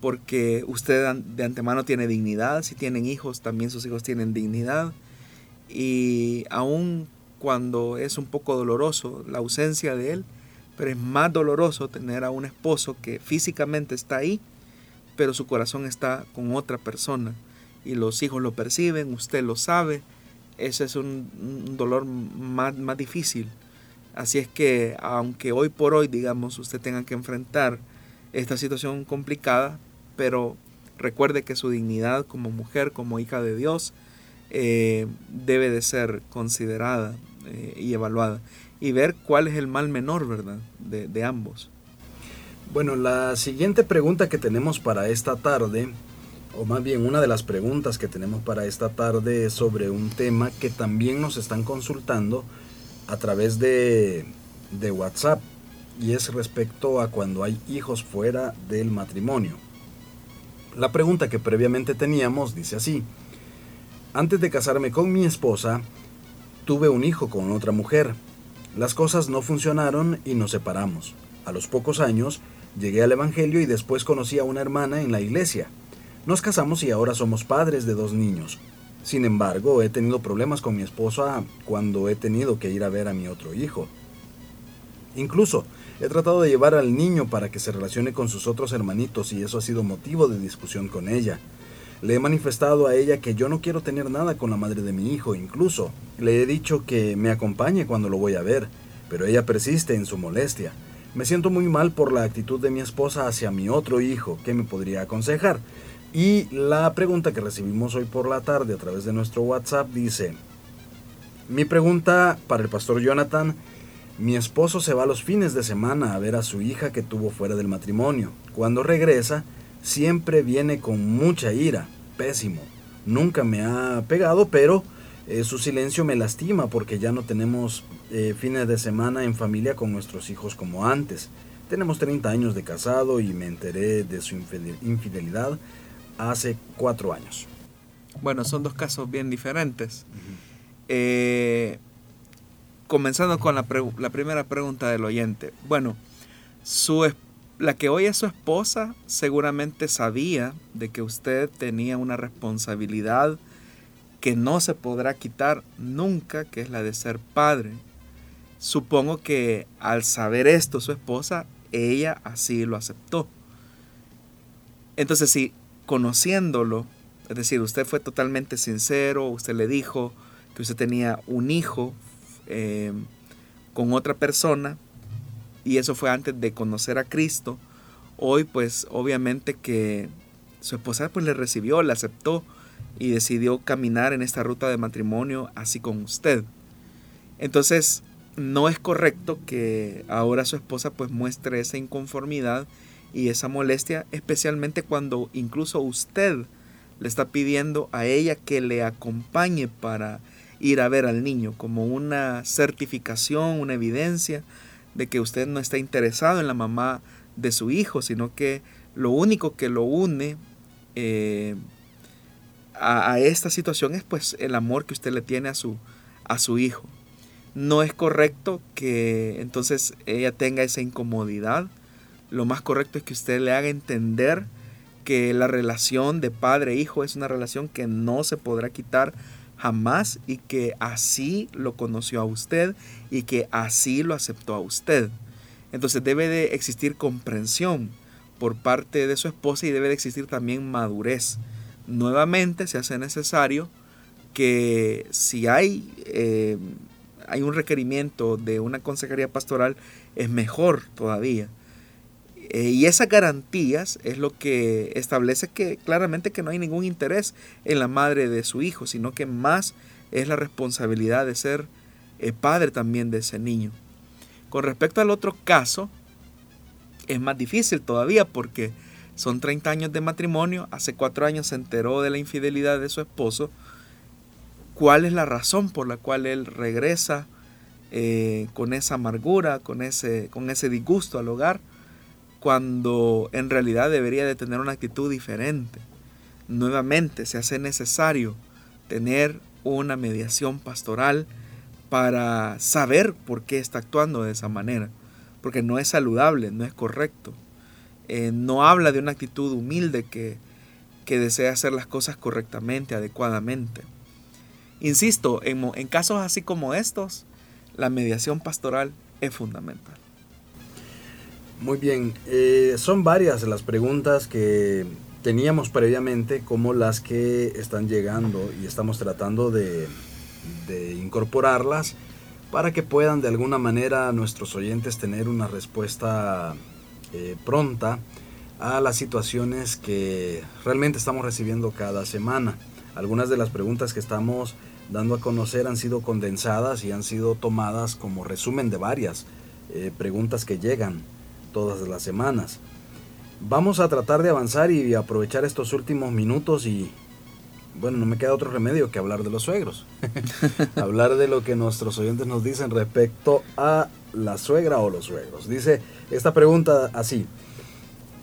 Speaker 2: porque usted de antemano tiene dignidad, si tienen hijos, también sus hijos tienen dignidad y aun cuando es un poco doloroso la ausencia de él, pero es más doloroso tener a un esposo que físicamente está ahí, pero su corazón está con otra persona y los hijos lo perciben, usted lo sabe, ese es un, dolor más, más difícil. Así es que aunque hoy por hoy, digamos, usted tenga que enfrentar esta situación complicada, pero recuerde que su dignidad como mujer, como hija de Dios, eh, debe de ser considerada eh, y evaluada y ver cuál es el mal menor, ¿verdad? De, de ambos.
Speaker 1: Bueno, la siguiente pregunta que tenemos para esta tarde, o más bien una de las preguntas que tenemos para esta tarde es sobre un tema que también nos están consultando a través de, de WhatsApp y es respecto a cuando hay hijos fuera del matrimonio. La pregunta que previamente teníamos dice así, antes de casarme con mi esposa, tuve un hijo con otra mujer. Las cosas no funcionaron y nos separamos. A los pocos años, Llegué al Evangelio y después conocí a una hermana en la iglesia. Nos casamos y ahora somos padres de dos niños. Sin embargo, he tenido problemas con mi esposa cuando he tenido que ir a ver a mi otro hijo. Incluso, he tratado de llevar al niño para que se relacione con sus otros hermanitos y eso ha sido motivo de discusión con ella. Le he manifestado a ella que yo no quiero tener nada con la madre de mi hijo, incluso le he dicho que me acompañe cuando lo voy a ver, pero ella persiste en su molestia. Me siento muy mal por la actitud de mi esposa hacia mi otro hijo. ¿Qué me podría aconsejar? Y la pregunta que recibimos hoy por la tarde a través de nuestro WhatsApp dice, mi pregunta para el pastor Jonathan, mi esposo se va los fines de semana a ver a su hija que tuvo fuera del matrimonio. Cuando regresa, siempre viene con mucha ira, pésimo. Nunca me ha pegado, pero eh, su silencio me lastima porque ya no tenemos eh, fines de semana en familia con nuestros hijos como antes. Tenemos 30 años de casado y me enteré de su infidelidad hace cuatro años.
Speaker 2: Bueno, son dos casos bien diferentes. Eh, comenzando con la, la, primera pregunta del oyente. Bueno, su, la que hoy es su esposa seguramente sabía de que usted tenía una responsabilidad que no se podrá quitar nunca, que es la de ser padre. Supongo que al saber esto su esposa, ella así lo aceptó. Entonces, si conociéndolo, es decir, usted fue totalmente sincero, usted le dijo que usted tenía un hijo eh, con otra persona, y eso fue antes de conocer a Cristo, hoy pues obviamente que su esposa pues le recibió, le aceptó, y decidió caminar en esta ruta de matrimonio así con usted. Entonces, no es correcto que ahora su esposa pues muestre esa inconformidad y esa molestia, especialmente cuando incluso usted le está pidiendo a ella que le acompañe para ir a ver al niño como una certificación, una evidencia de que usted no está interesado en la mamá de su hijo, sino que lo único que lo une eh, a, esta situación es pues el amor que usted le tiene a su, a su hijo. No es correcto que entonces ella tenga esa incomodidad. Lo más correcto es que usted le haga entender que la relación de padre-hijo es una relación que no se podrá quitar jamás y que así lo conoció a usted y que así lo aceptó a usted. Entonces debe de existir comprensión por parte de su esposa y debe de existir también madurez. Nuevamente se hace necesario que si hay, eh, hay un requerimiento de una consejería pastoral, es mejor todavía. Eh, y esas garantías es lo que establece que claramente que no hay ningún interés en la madre de su hijo, sino que más es la responsabilidad de ser eh, padre también de ese niño. Con respecto al otro caso, es más difícil todavía porque son 30 años de matrimonio, hace cuatro años se enteró de la infidelidad de su esposo. ¿Cuál es la razón por la cual él regresa eh, con esa amargura, con ese, con ese disgusto al hogar, cuando en realidad debería de tener una actitud diferente? Nuevamente se hace necesario tener una mediación pastoral para saber por qué está actuando de esa manera porque no es saludable, no es correcto. Eh, no habla de una actitud humilde que, que, desea hacer las cosas correctamente, adecuadamente. Insisto, en, en casos así como estos, la mediación pastoral es fundamental.
Speaker 1: Muy bien, eh, son varias las preguntas que teníamos previamente como las que están llegando y estamos tratando de, incorporarlas para que puedan de alguna manera nuestros oyentes tener una respuesta eh, pronta a las situaciones que realmente estamos recibiendo cada semana. Algunas de las preguntas que estamos dando a conocer han sido condensadas y han sido tomadas como resumen de varias eh, preguntas que llegan todas las semanas. Vamos a tratar de avanzar y aprovechar estos últimos minutos y bueno, no me queda otro remedio que hablar de los suegros. hablar de lo que nuestros oyentes nos dicen respecto a la suegra o los suegros. Dice esta pregunta así.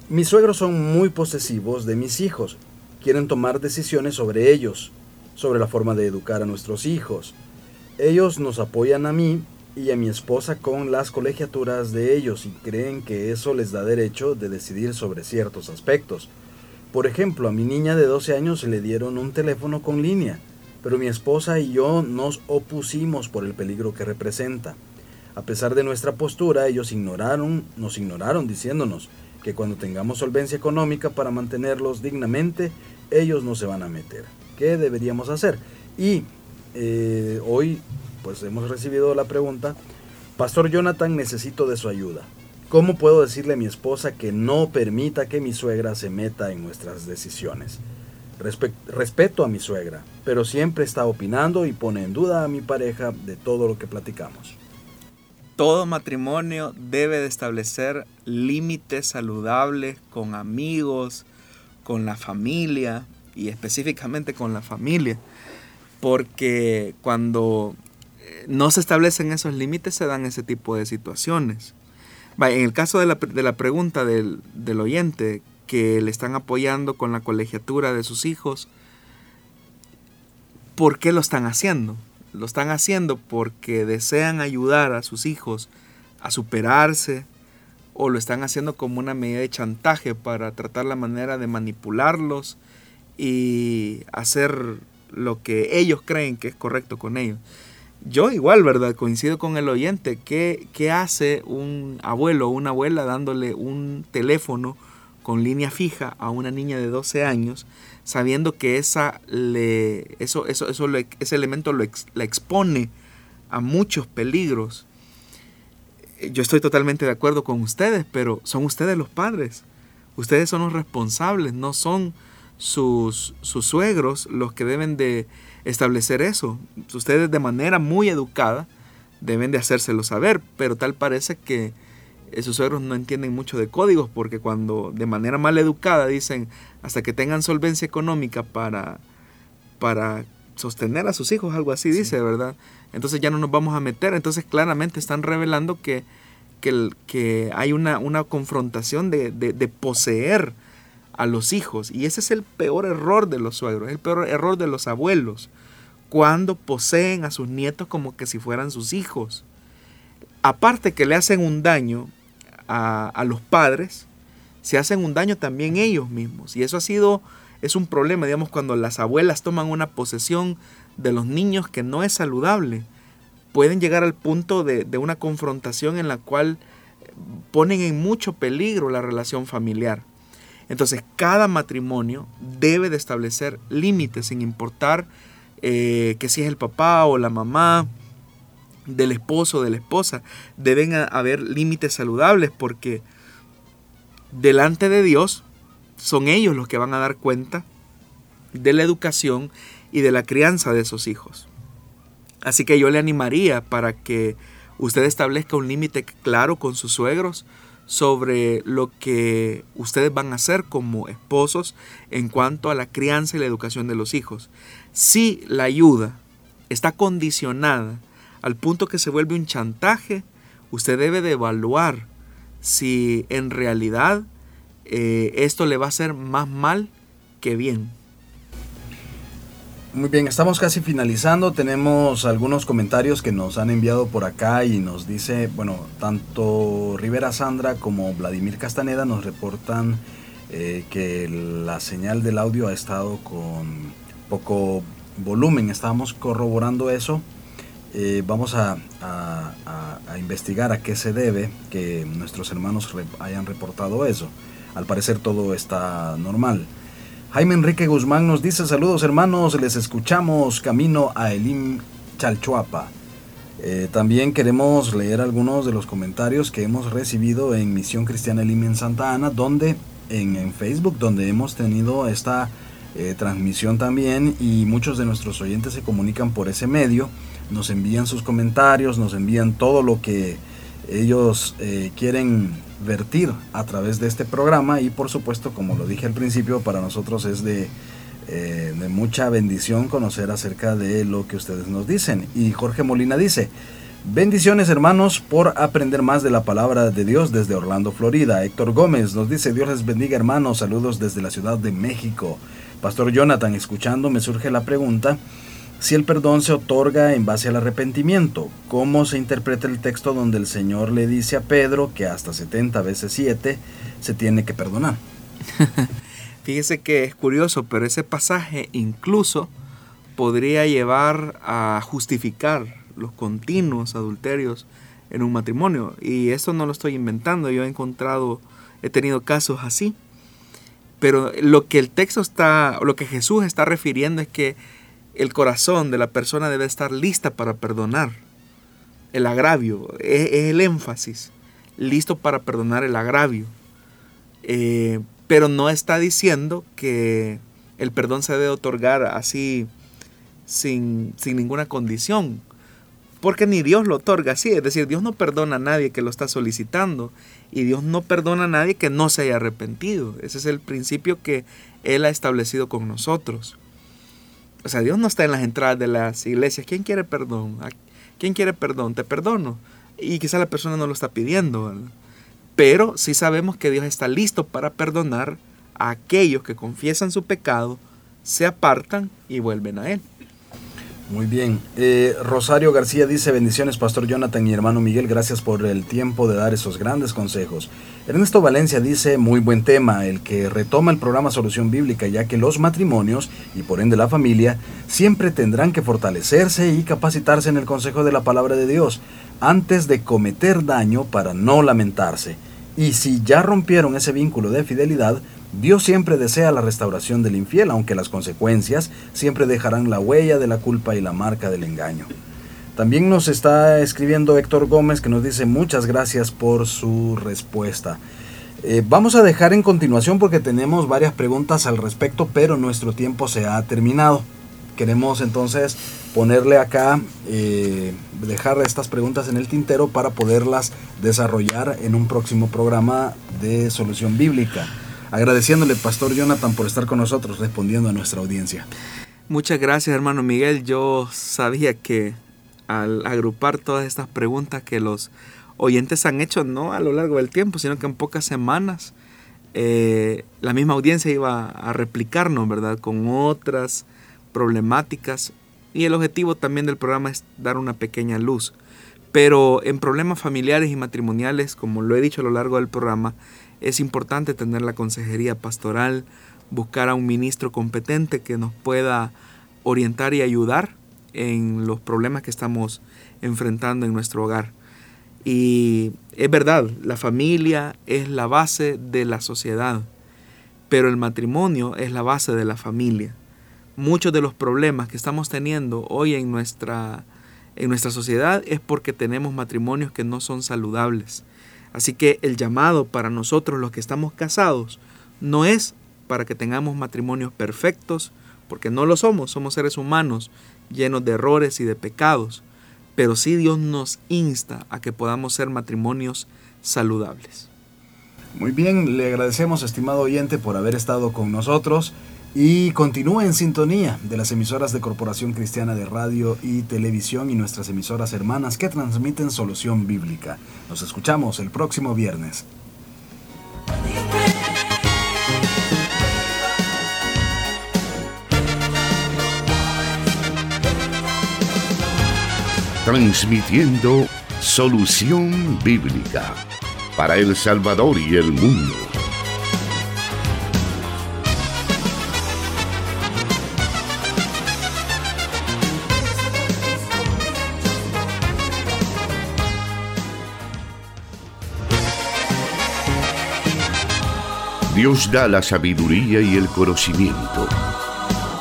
Speaker 1: Mis suegros son muy posesivos de mis hijos. Quieren tomar decisiones sobre ellos, sobre la forma de educar a nuestros hijos. Ellos nos apoyan a mí y a mi esposa con las colegiaturas de ellos y creen que eso les da derecho de decidir sobre ciertos aspectos. Por ejemplo, a mi niña de 12 años le dieron un teléfono con línea, pero mi esposa y yo nos opusimos por el peligro que representa. A pesar de nuestra postura, ellos ignoraron, nos ignoraron diciéndonos que cuando tengamos solvencia económica para mantenerlos dignamente, ellos no se van a meter. ¿Qué deberíamos hacer? Y eh, hoy pues hemos recibido la pregunta, Pastor Jonathan, necesito de su ayuda. ¿Cómo puedo decirle a mi esposa que no permita que mi suegra se meta en nuestras decisiones? respeto a mi suegra, pero siempre está opinando y pone en duda a mi pareja de todo lo que platicamos.
Speaker 2: Todo matrimonio debe de establecer límites saludables con amigos, con la familia y específicamente con la familia, porque cuando no se establecen esos límites se dan ese tipo de situaciones. En el caso de la, de la pregunta del, del, oyente, que le están apoyando con la colegiatura de sus hijos, ¿por qué lo están haciendo? Lo están haciendo porque desean ayudar a sus hijos a superarse o lo están haciendo como una medida de chantaje para tratar la manera de manipularlos y hacer lo que ellos creen que es correcto con ellos yo igual, ¿verdad? Coincido con el oyente. ¿Qué, ¿Qué, hace un abuelo o una abuela dándole un teléfono con línea fija a una niña de 12 años, sabiendo que esa le, eso, eso, eso ese elemento lo la expone a muchos peligros? Yo estoy totalmente de acuerdo con ustedes, pero son ustedes los padres. Ustedes son los responsables, no son sus, sus suegros los que deben de establecer eso. Ustedes de manera muy educada deben de hacérselo saber, pero tal parece que esos suegros no entienden mucho de códigos porque cuando de manera mal educada dicen hasta que tengan solvencia económica para, para sostener a sus hijos, algo así dice, ¿verdad? Entonces ya no nos vamos a meter, entonces claramente están revelando que, que, que hay una, una confrontación de, de, de poseer a los hijos. Y ese es el peor error de los suegros, el peor error de los abuelos, cuando poseen a sus nietos como que si fueran sus hijos. Aparte que le hacen un daño a, los padres, se hacen un daño también ellos mismos. Y eso ha sido es un problema, digamos, cuando las abuelas toman una posesión de los niños que no es saludable. Pueden llegar al punto de, de una confrontación en la cual ponen en mucho peligro la relación familiar. Entonces, cada matrimonio debe de establecer límites sin importar eh, que si es el papá o la mamá del esposo o de la esposa. Deben haber límites saludables porque delante de Dios son ellos los que van a dar cuenta de la educación y de la crianza de esos hijos. Así que yo le animaría para que usted establezca un límite claro con sus suegros sobre lo que ustedes van a hacer como esposos en cuanto a la crianza y la educación de los hijos. Si la ayuda está condicionada al punto que se vuelve un chantaje, usted debe de evaluar si en realidad eh, esto le va a hacer más mal que bien.
Speaker 1: Muy bien, estamos casi finalizando. Tenemos algunos comentarios que nos han enviado por acá y nos dice, bueno, tanto Rivera Sandra como Vladimir Castaneda nos reportan eh, que la señal del audio ha estado con poco volumen. Estábamos corroborando eso. Eh, vamos a, a, investigar a qué se debe que nuestros hermanos hayan reportado eso. Al parecer todo está normal. Jaime Enrique Guzmán nos dice saludos hermanos, les escuchamos camino a Elim Chalchuapa. Eh, también queremos leer algunos de los comentarios que hemos recibido en Misión Cristiana Elim en Santa Ana, donde en, Facebook, donde hemos tenido esta eh, transmisión también y muchos de nuestros oyentes se comunican por ese medio, nos envían sus comentarios, nos envían todo lo que ellos eh, quieren vertir a través de este programa y por supuesto, como lo dije al principio, para nosotros es de, eh, de mucha bendición conocer acerca de lo que ustedes nos dicen. Y Jorge Molina dice, bendiciones hermanos por aprender más de la palabra de Dios desde Orlando, Florida. Héctor Gómez nos dice, Dios les bendiga hermanos, saludos desde la Ciudad de México. Pastor Jonathan, escuchando me surge la pregunta, si el perdón se otorga en base al arrepentimiento, ¿cómo se interpreta el texto donde el Señor le dice a Pedro que hasta 70 veces 7 se tiene que perdonar?
Speaker 2: Fíjese que es curioso, pero ese pasaje incluso podría llevar a justificar los continuos adulterios en un matrimonio. Y eso no lo estoy inventando, yo he encontrado, he tenido casos así. Pero lo que el texto está, lo que Jesús está refiriendo es que el corazón de la persona debe estar lista para perdonar el agravio, es, el énfasis, listo para perdonar el agravio. Eh, pero no está diciendo que el perdón se debe otorgar así sin, sin ninguna condición, porque ni Dios lo otorga así, es decir, Dios no perdona a nadie que lo está solicitando y Dios no perdona a nadie que no se haya arrepentido. Ese es el principio que Él ha establecido con nosotros. O sea, Dios no está en las entradas de las iglesias. ¿Quién quiere perdón? ¿Quién quiere perdón? Te perdono. Y quizá la persona no lo está pidiendo. Pero sí sabemos que Dios está listo para perdonar a aquellos que confiesan su pecado, se apartan y vuelven a Él.
Speaker 1: Muy bien. Eh, Rosario García dice, bendiciones Pastor Jonathan y hermano Miguel, gracias por el tiempo de dar esos grandes consejos. Ernesto Valencia dice, muy buen tema, el que retoma el programa Solución Bíblica, ya que los matrimonios, y por ende la familia, siempre tendrán que fortalecerse y capacitarse en el consejo de la palabra de Dios, antes de cometer daño para no lamentarse. Y si ya rompieron ese vínculo de fidelidad, Dios siempre desea la restauración del infiel, aunque las consecuencias siempre dejarán la huella de la culpa y la marca del engaño. También nos está escribiendo Héctor Gómez que nos dice muchas gracias por su respuesta. Eh, vamos a dejar en continuación porque tenemos varias preguntas al respecto, pero nuestro tiempo se ha terminado. Queremos entonces ponerle acá, eh, dejar estas preguntas en el tintero para poderlas desarrollar en un próximo programa de solución bíblica agradeciéndole, Pastor Jonathan, por estar con nosotros respondiendo a nuestra audiencia.
Speaker 2: Muchas gracias, hermano Miguel. Yo sabía que al agrupar todas estas preguntas que los oyentes han hecho, no a lo largo del tiempo, sino que en pocas semanas, eh, la misma audiencia iba a replicarnos, ¿verdad? Con otras problemáticas. Y el objetivo también del programa es dar una pequeña luz. Pero en problemas familiares y matrimoniales, como lo he dicho a lo largo del programa, es importante tener la consejería pastoral buscar a un ministro competente que nos pueda orientar y ayudar en los problemas que estamos enfrentando en nuestro hogar. Y es verdad, la familia es la base de la sociedad, pero el matrimonio es la base de la familia. Muchos de los problemas que estamos teniendo hoy en nuestra, en nuestra sociedad es porque tenemos matrimonios que no son saludables. Así que el llamado para nosotros los que estamos casados no es para que tengamos matrimonios perfectos, porque no lo somos, somos seres humanos llenos de errores y de pecados, pero sí Dios nos insta a que podamos ser matrimonios saludables.
Speaker 1: Muy bien, le agradecemos, estimado oyente, por haber estado con nosotros y continúe en sintonía de las emisoras de Corporación Cristiana de Radio y Televisión y nuestras emisoras hermanas que transmiten solución bíblica. Nos escuchamos el próximo viernes.
Speaker 3: Transmitiendo solución bíblica para El Salvador y el mundo. Dios da la sabiduría y el conocimiento.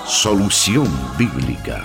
Speaker 3: Solución bíblica